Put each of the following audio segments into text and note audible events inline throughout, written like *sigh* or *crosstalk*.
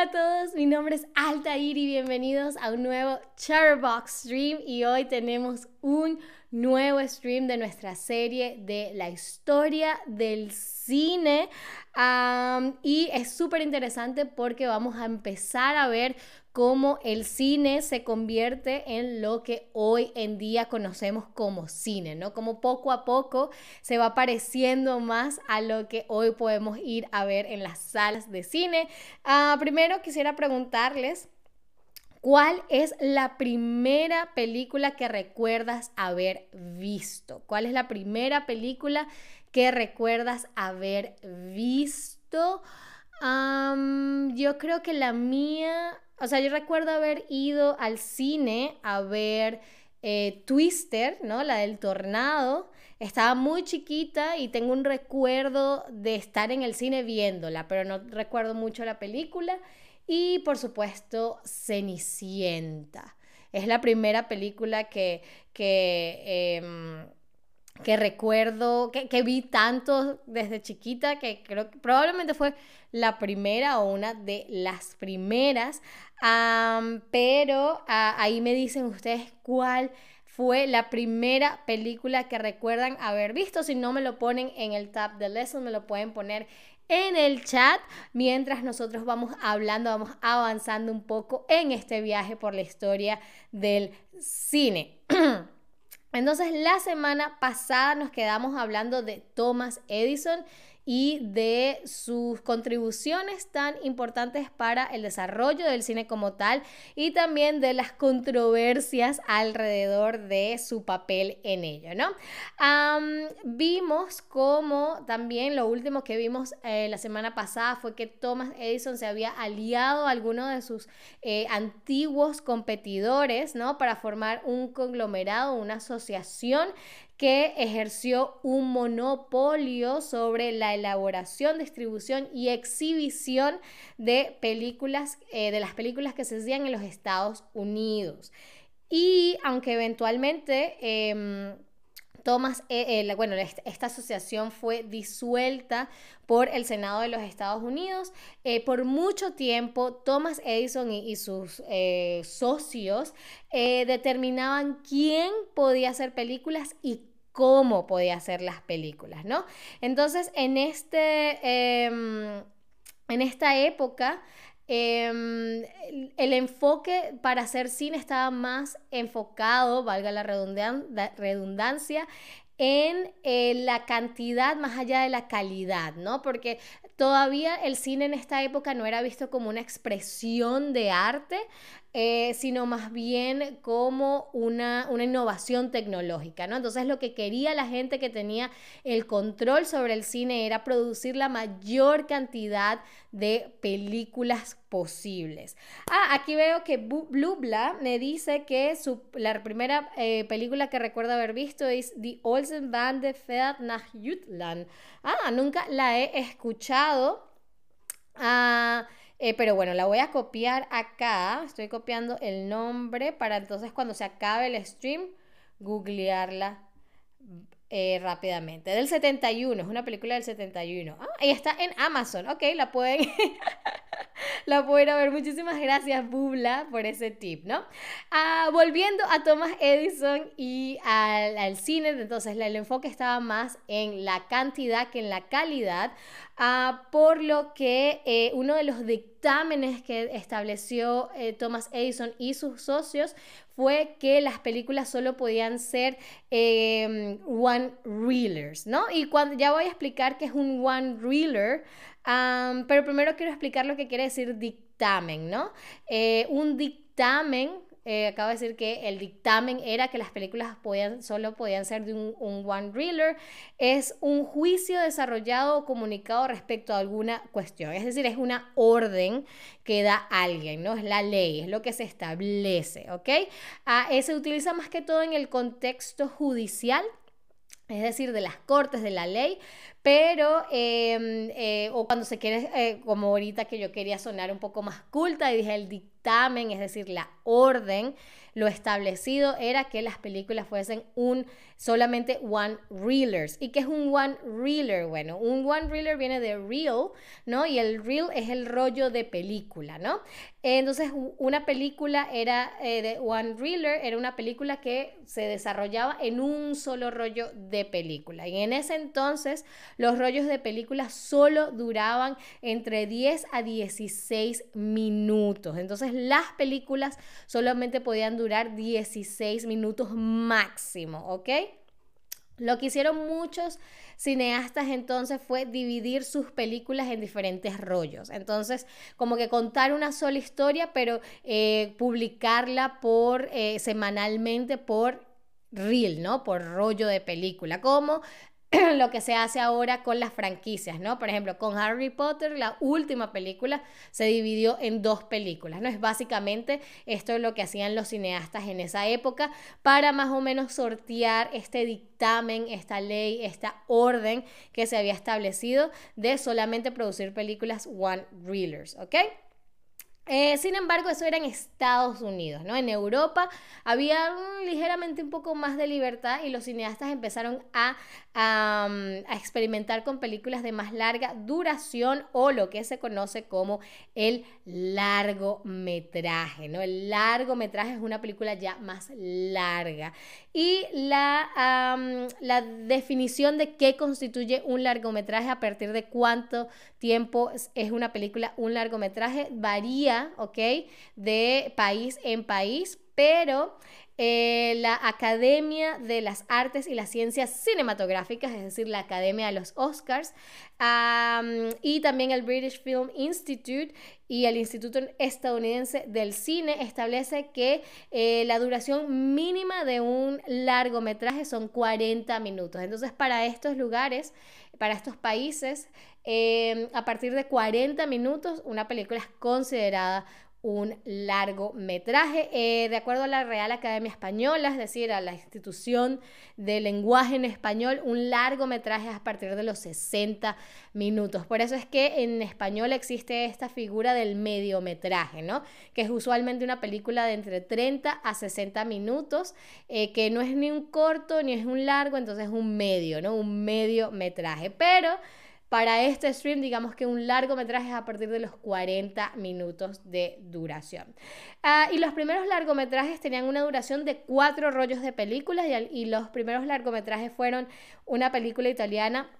Hola a todos, mi nombre es Altair y bienvenidos a un nuevo Charbox Stream y hoy tenemos un nuevo stream de nuestra serie de la historia del cine. Y es súper interesante porque vamos a empezar a ver cómo el cine se convierte en lo que hoy en día conocemos como cine, ¿no? Como poco a poco se va pareciendo más a lo que hoy podemos ir a ver en las salas de cine. Ah, primero quisiera preguntarles... ¿Cuál es la primera película que recuerdas haber visto? ¿Cuál es la primera película que recuerdas haber visto? yo creo que la mía o sea, yo recuerdo haber ido al cine a ver eh, Twister, ¿no? La del tornado. Estaba muy chiquita y tengo un recuerdo de estar en el cine viéndola, pero no recuerdo mucho la película. Y por supuesto, Cenicienta. Es la primera película que, que em, que recuerdo, que, vi tanto desde chiquita, que creo que probablemente fue la primera o una de las primeras, pero ahí me dicen ustedes cuál fue la primera película que recuerdan haber visto. Si no me lo ponen en el tab de lesson, me lo pueden poner en el chat mientras nosotros vamos hablando, vamos avanzando un poco en este viaje por la historia del cine. *clears throat* Entonces la semana pasada nos quedamos hablando de Thomas Edison y de sus contribuciones tan importantes para el desarrollo del cine como tal y también de las controversias alrededor de su papel en ello, ¿no? vimos como también lo último que vimos eh, la semana pasada fue que Thomas Edison se había aliado a alguno de sus eh, antiguos competidores, ¿no? Para formar un conglomerado, una asociación que ejerció un monopolio sobre la elaboración, distribución y exhibición de películas, eh, de las películas que se hacían en los Estados Unidos. Y aunque eventualmente... Em, Thomas, eh, eh, bueno, esta asociación fue disuelta por el Senado de los Estados Unidos. por mucho tiempo, Thomas Edison y, y sus socios determinaban quién podía hacer películas y cómo podía hacer las películas, ¿no? Entonces, en, este, em, en esta época, em, el, enfoque para hacer cine estaba más enfocado, valga la redundancia, en eh, la cantidad más allá de la calidad, ¿no? Porque todavía el cine en esta época no era visto como una expresión de arte, eh, sino más bien como una, una, innovación tecnológica, ¿no? Entonces lo que quería la gente que tenía el control sobre el cine era producir la mayor cantidad de películas posibles. Ah, aquí veo que Blubla me dice que su, la primera eh, película que recuerda haber visto es The Olsen Band de Fed nach Jutland. Ah, nunca la he escuchado. Ah, eh, pero bueno, la voy a copiar acá. Estoy copiando el nombre para entonces cuando se acabe el stream, googlearla eh, rápidamente. Del 71, es una película del 71. Ah, y está en Amazon. Ok, la pueden, *laughs* la pueden ver. Muchísimas gracias, Bubla, por ese tip, ¿no? Ah, volviendo a Thomas Edison y al, cine, entonces el enfoque estaba más en la cantidad que en la calidad. Ah, por lo que eh, uno de los dictámenes que estableció eh, Thomas Edison y sus socios fue que las películas solo podían ser em, one reelers, ¿no? Y cuando, ya voy a explicar qué es un one reeler, pero primero quiero explicar lo que quiere decir dictamen, ¿no? Eh, un dictamen eh, acabo de decir que el dictamen era que las películas podían, solo podían ser de un, one-reeler. Es un juicio desarrollado o comunicado respecto a alguna cuestión. Es decir, es una orden que da alguien, ¿no? Es la ley, es lo que se establece, ¿ok? Ah, eh, se utiliza más que todo en el contexto judicial es decir, de las cortes de la ley, pero, em, eh, o cuando se quiere, eh, como ahorita que yo quería sonar un poco más culta y dije el dictamen, es decir, la orden, lo establecido era que las películas fuesen un solamente one reelers. ¿Y qué es un one reeler? Bueno, un one reeler viene de reel, ¿no? Y el reel es el rollo de película, ¿no? Entonces, una película era eh, de one reeler, era una película que se desarrollaba en un solo rollo de película. Y en ese entonces, los rollos de película solo duraban entre 10 a 16 minutos. Entonces, las películas solamente podían durar 16 minutos máximo, ¿ok? Lo que hicieron muchos cineastas entonces fue dividir sus películas en diferentes rollos. Entonces, como que contar una sola historia, pero eh, publicarla por eh, semanalmente por reel, ¿no? Por rollo de película, como *clears throat* lo que se hace ahora con las franquicias, ¿no? Por ejemplo, con Harry Potter, la última película se dividió en dos películas, ¿no? Es básicamente esto es lo que hacían los cineastas en esa época para más o menos sortear este dictamen, esta ley, esta orden que se había establecido de solamente producir películas one reelers, ¿ok? Eh, sin embargo, eso era en Estados Unidos, ¿no? En Europa había ligeramente un poco más de libertad y los cineastas empezaron a, a, experimentar con películas de más larga duración o lo que se conoce como el largometraje, ¿no? El largometraje es una película ya más larga. Y la, la definición de qué constituye un largometraje, a partir de cuánto tiempo es una película, un largometraje, varía, ¿ok? De país en país, pero eh, la Academia de las Artes y las Ciencias Cinematográficas, es decir, la Academia de los Oscars, y también el British Film Institute y el Instituto Estadounidense del Cine establece que eh, la duración mínima de un largometraje son 40 minutos. Entonces, para estos lugares, para estos países, eh, a partir de 40 minutos, una película es considerada un largometraje. Eh, de acuerdo a la Real Academia Española, es decir, a la institución de lenguaje en español, un largometraje es a partir de los 60 minutos. Por eso es que en español existe esta figura del mediometraje, ¿no? Que es usualmente una película de entre 30 a 60 minutos, eh, que no es ni un corto ni es un largo, entonces es un medio, ¿no? Un mediometraje. Pero para este stream, digamos que un largometraje es a partir de los 40 minutos de duración. Ah, y los primeros largometrajes tenían una duración de cuatro rollos de películas y, los primeros largometrajes fueron una película italiana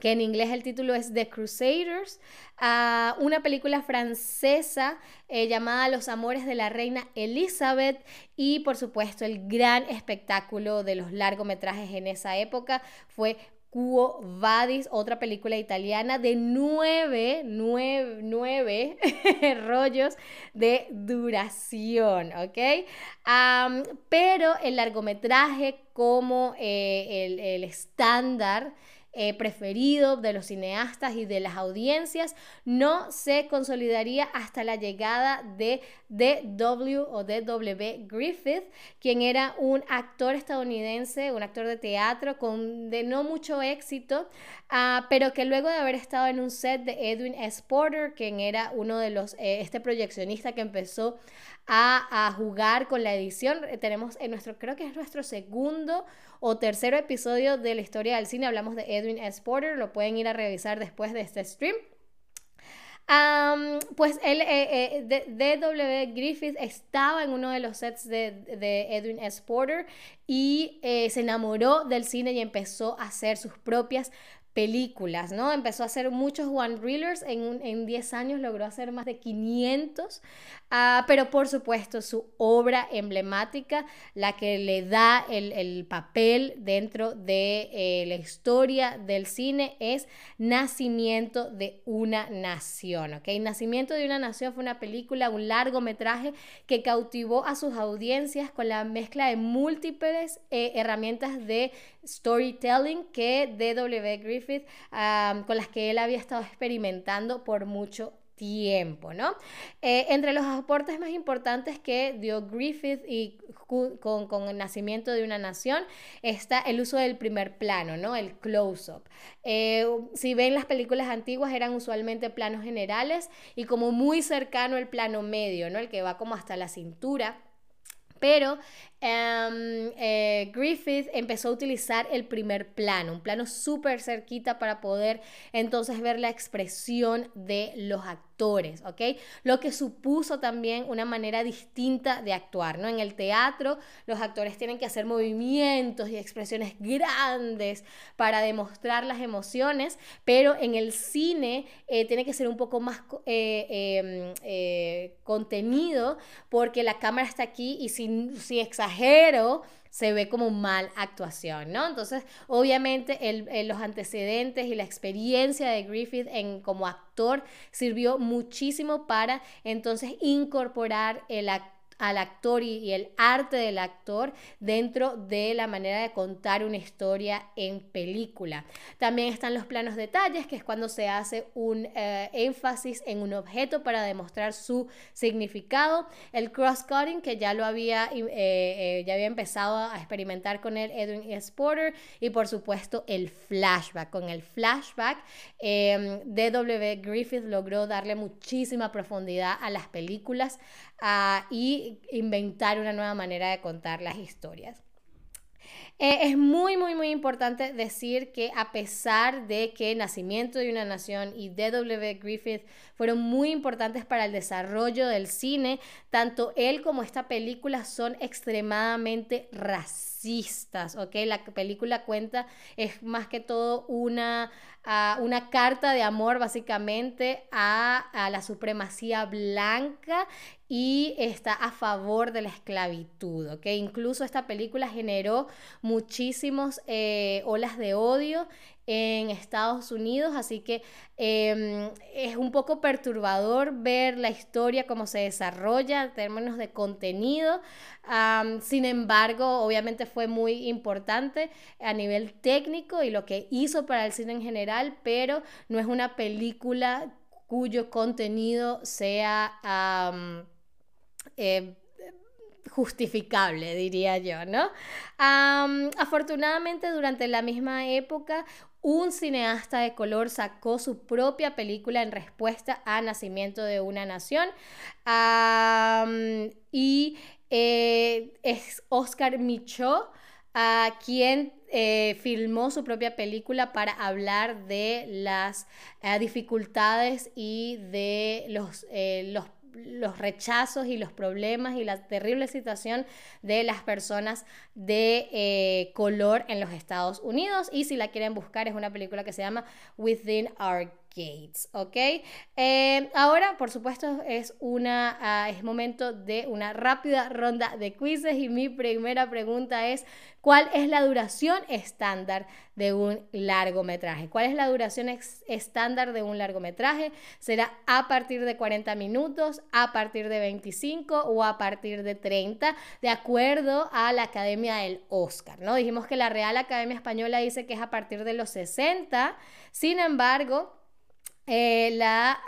que en inglés el título es The Crusaders, ah, una película francesa eh, llamada Los Amores de la Reina Elizabeth y por supuesto el gran espectáculo de los largometrajes en esa época fue Quo Vadis, otra película italiana de nueve, nueve, nueve *laughs* rollos de duración, pero el largometraje como eh, el estándar eh, preferido de los cineastas y de las audiencias, no se consolidaría hasta la llegada de D.W. o D.W. Griffith, quien era un actor estadounidense, un actor de teatro con de no mucho éxito, ah, pero que luego de haber estado en un set de Edwin S. Porter, quien era uno de los, eh, este proyeccionista que empezó a, jugar con la edición, tenemos en nuestro, creo que es nuestro segundo o tercero episodio de la historia del cine, hablamos de Edwin S. Porter, lo pueden ir a revisar después de este stream. pues él, eh, eh D.W. Griffith estaba en uno de los sets de, de Edwin S. Porter y eh, se enamoró del cine y empezó a hacer sus propias películas, ¿no? Empezó a hacer muchos one-reelers, en, en 10 años logró hacer más de 500, ah, pero por supuesto su obra emblemática, la que le da el, el papel dentro de eh, la historia del cine, es Nacimiento de una Nación, ¿ok? Nacimiento de una Nación fue una película, un largometraje que cautivó a sus audiencias con la mezcla de múltiples eh, herramientas de storytelling que D.W. Griffith, con las que él había estado experimentando por mucho tiempo, ¿no? Eh, entre los aportes más importantes que dio Griffith y con, el nacimiento de una nación está el uso del primer plano, ¿no? El close-up. Eh, si ven las películas antiguas eran usualmente planos generales y como muy cercano el plano medio, ¿no? El que va como hasta la cintura pero em, eh, Griffith empezó a utilizar el primer plano, un plano súper cerquita para poder entonces ver la expresión de los actores, ¿ok? Lo que supuso también una manera distinta de actuar, ¿no? En el teatro los actores tienen que hacer movimientos y expresiones grandes para demostrar las emociones, pero en el cine eh, tiene que ser un poco más eh, em, contenido porque la cámara está aquí y si, si se ve como mal actuación, ¿no? Entonces, obviamente, los antecedentes y la experiencia de Griffith en, como actor sirvió muchísimo para entonces incorporar el actor al actor y, el arte del actor dentro de la manera de contar una historia en película. También están los planos detalles, que es cuando se hace un eh, énfasis en un objeto para demostrar su significado. El cross-cutting, que ya lo había, eh, eh, ya había empezado a experimentar con el Edwin S. Porter. Y por supuesto el flashback. Con el flashback, em, D.W. Griffith logró darle muchísima profundidad a las películas y inventar una nueva manera de contar las historias. Eh, es muy, muy, muy importante decir que a pesar de que Nacimiento de una Nación y D.W. Griffith fueron muy importantes para el desarrollo del cine, tanto él como esta película son extremadamente racistas, ¿ok? La película cuenta, es más que todo una una carta de amor básicamente a, la supremacía blanca y está a favor de la esclavitud, ¿ok? Incluso esta película generó muchísimos eh, olas de odio en Estados Unidos, así que em, es un poco perturbador ver la historia, cómo se desarrolla en términos de contenido. sin embargo, obviamente fue muy importante a nivel técnico y lo que hizo para el cine en general, pero no es una película cuyo contenido sea... Eh, justificable, diría yo, ¿no? afortunadamente, durante la misma época, un cineasta de color sacó su propia película en respuesta a Nacimiento de una Nación. y eh, es Oscar Michaud, a quien eh, filmó su propia película para hablar de las dificultades y de los, los los rechazos y los problemas y la terrible situación de las personas de eh, color en los Estados Unidos. Y si la quieren buscar, es una película que se llama Within Our Gates, ¿ok? Eh, ahora, por supuesto, es, una, ah, es momento de una rápida ronda de quizzes y mi primera pregunta es, ¿cuál es la duración estándar de un largometraje? ¿Cuál es la duración estándar de un largometraje? ¿Será a partir de 40 minutos, a partir de 25 o a partir de 30, de acuerdo a la Academia del Oscar, ¿no? Dijimos que la Real Academia Española dice que es a partir de los 60, sin embargo, eh, la,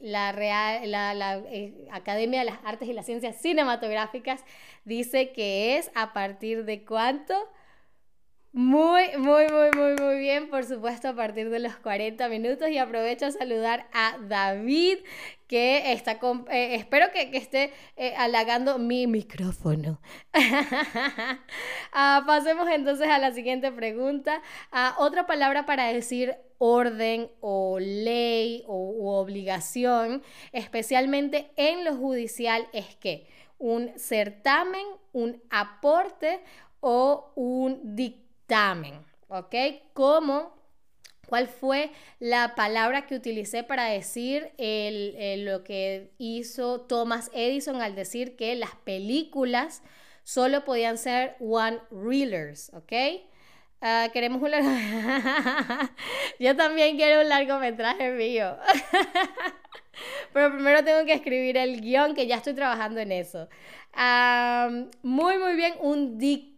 la, Real, la, eh, Academia de las Artes y las Ciencias Cinematográficas dice que es a partir de cuánto? Muy, muy, muy, muy, muy bien, por supuesto, a partir de los 40 minutos. Y aprovecho a saludar a David, que está con, eh, espero que, esté halagando mi micrófono. *laughs* Ah, pasemos entonces a la siguiente pregunta. Ah, otra palabra para decir orden o ley o obligación, especialmente en lo judicial, es que un certamen, un aporte o un dictamen, ¿ok? ¿Cómo? ¿Cuál fue la palabra que utilicé para decir lo que hizo Thomas Edison al decir que las películas solo podían ser one reelers, ¿ok? Ah, queremos un largo... *laughs* Yo también quiero un largometraje mío. *laughs* Pero primero tengo que escribir el guion, que ya estoy trabajando en eso. muy, muy bien, un dictamen.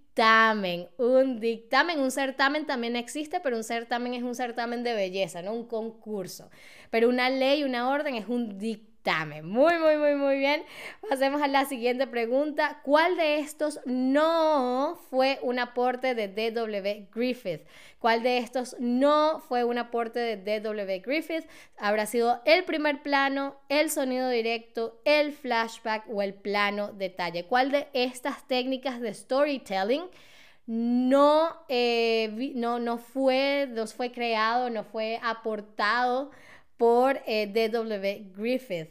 Un dictamen, un certamen también existe, pero un certamen es un certamen de belleza, no un concurso. Pero una ley, una orden es un dictamen Dame. Muy, muy, muy, muy bien. Pasemos a la siguiente pregunta. ¿Cuál de estos no fue un aporte de D.W. Griffith? ¿Cuál de estos no fue un aporte de D.W. Griffith? Habrá sido el primer plano, el sonido directo, el flashback o el plano detalle. ¿Cuál de estas técnicas de storytelling no, eh, no, no, fue, no fue creado, no fue aportado por eh, D.W. Griffith.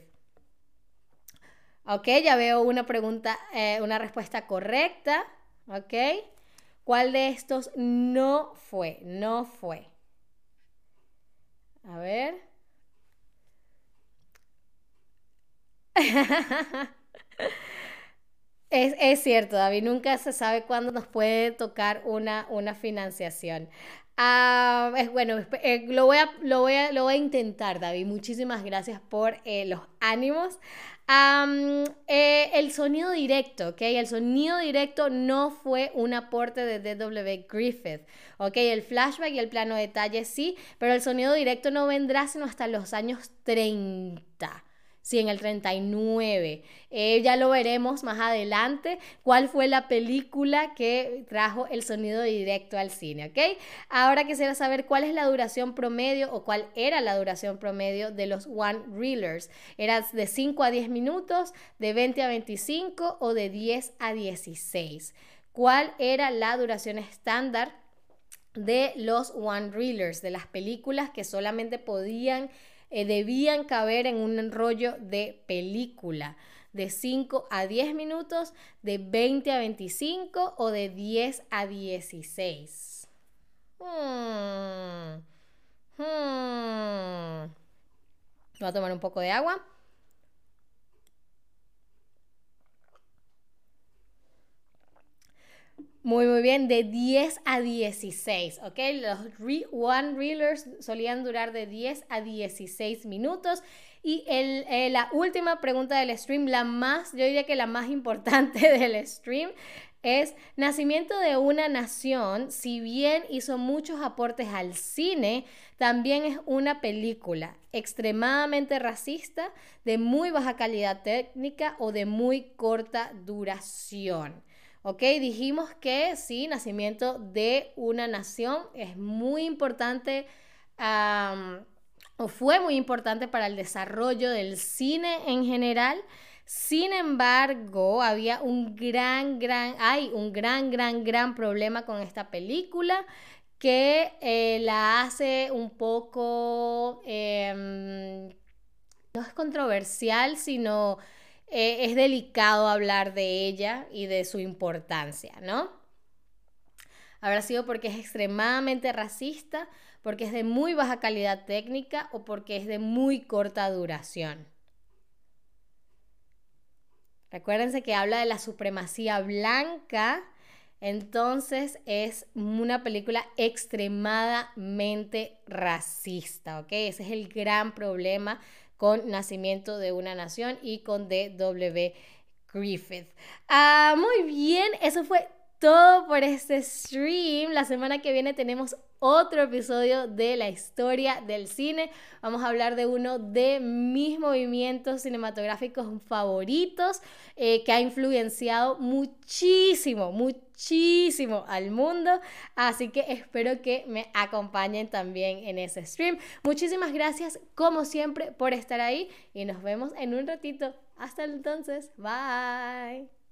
Ok, ya veo una pregunta, eh, una respuesta correcta. Ok, ¿cuál de estos no fue? No fue. A ver. *laughs* Es, cierto, David, nunca se sabe cuándo nos puede tocar una, una financiación. Ah, es bueno, eh, lo, voy a, lo, voy a, lo voy a intentar, David. Muchísimas gracias por eh, los ánimos. Eh, el sonido directo, ¿ok? El sonido directo no fue un aporte de D.W. Griffith, ¿ok? El flashback y el plano detalle sí, pero el sonido directo no vendrá sino hasta los años 30. Sí, en el 39. Eh, ya lo veremos más adelante. ¿Cuál fue la película que trajo el sonido directo al cine? ¿Ok? Ahora quisiera saber cuál es la duración promedio o cuál era la duración promedio de los One Reelers. ¿Era de 5 a 10 minutos, de 20 a 25 o de 10 a 16? ¿Cuál era la duración estándar de los One Reelers, de las películas que solamente podían eh, debían caber en un rollo de película de 5 a 10 minutos, de 20 a 25 o de 10 a 16. Hmm. Hmm. Voy a tomar un poco de agua. Muy, muy bien, de 10 a 16, ¿ok? Los one reelers solían durar de 10 a 16 minutos. Y el, eh, la última pregunta del stream, la más, yo diría que la más importante *laughs* del stream, es Nacimiento de una Nación, si bien hizo muchos aportes al cine, también es una película extremadamente racista, de muy baja calidad técnica o de muy corta duración. ¿Ok? Dijimos que sí, nacimiento de una nación es muy importante o fue muy importante para el desarrollo del cine en general. Sin embargo, había un gran, gran, hay un gran, gran, gran problema con esta película que eh, la hace un poco, em, no es controversial, sino eh, es delicado hablar de ella y de su importancia, ¿no? Habrá sido porque es extremadamente racista, porque es de muy baja calidad técnica o porque es de muy corta duración. Recuérdense que habla de la supremacía blanca, entonces es una película extremadamente racista, ¿ok? Ese es el gran problema con Nacimiento de una Nación y con D.W. Griffith. Ah, muy bien, eso fue todo por este stream. La semana que viene tenemos otro episodio de la historia del cine. Vamos a hablar de uno de mis movimientos cinematográficos favoritos eh, que ha influenciado muchísimo, muchísimo al mundo. Así que espero que me acompañen también en ese stream. Muchísimas gracias como siempre por estar ahí y nos vemos en un ratito. Hasta entonces, bye.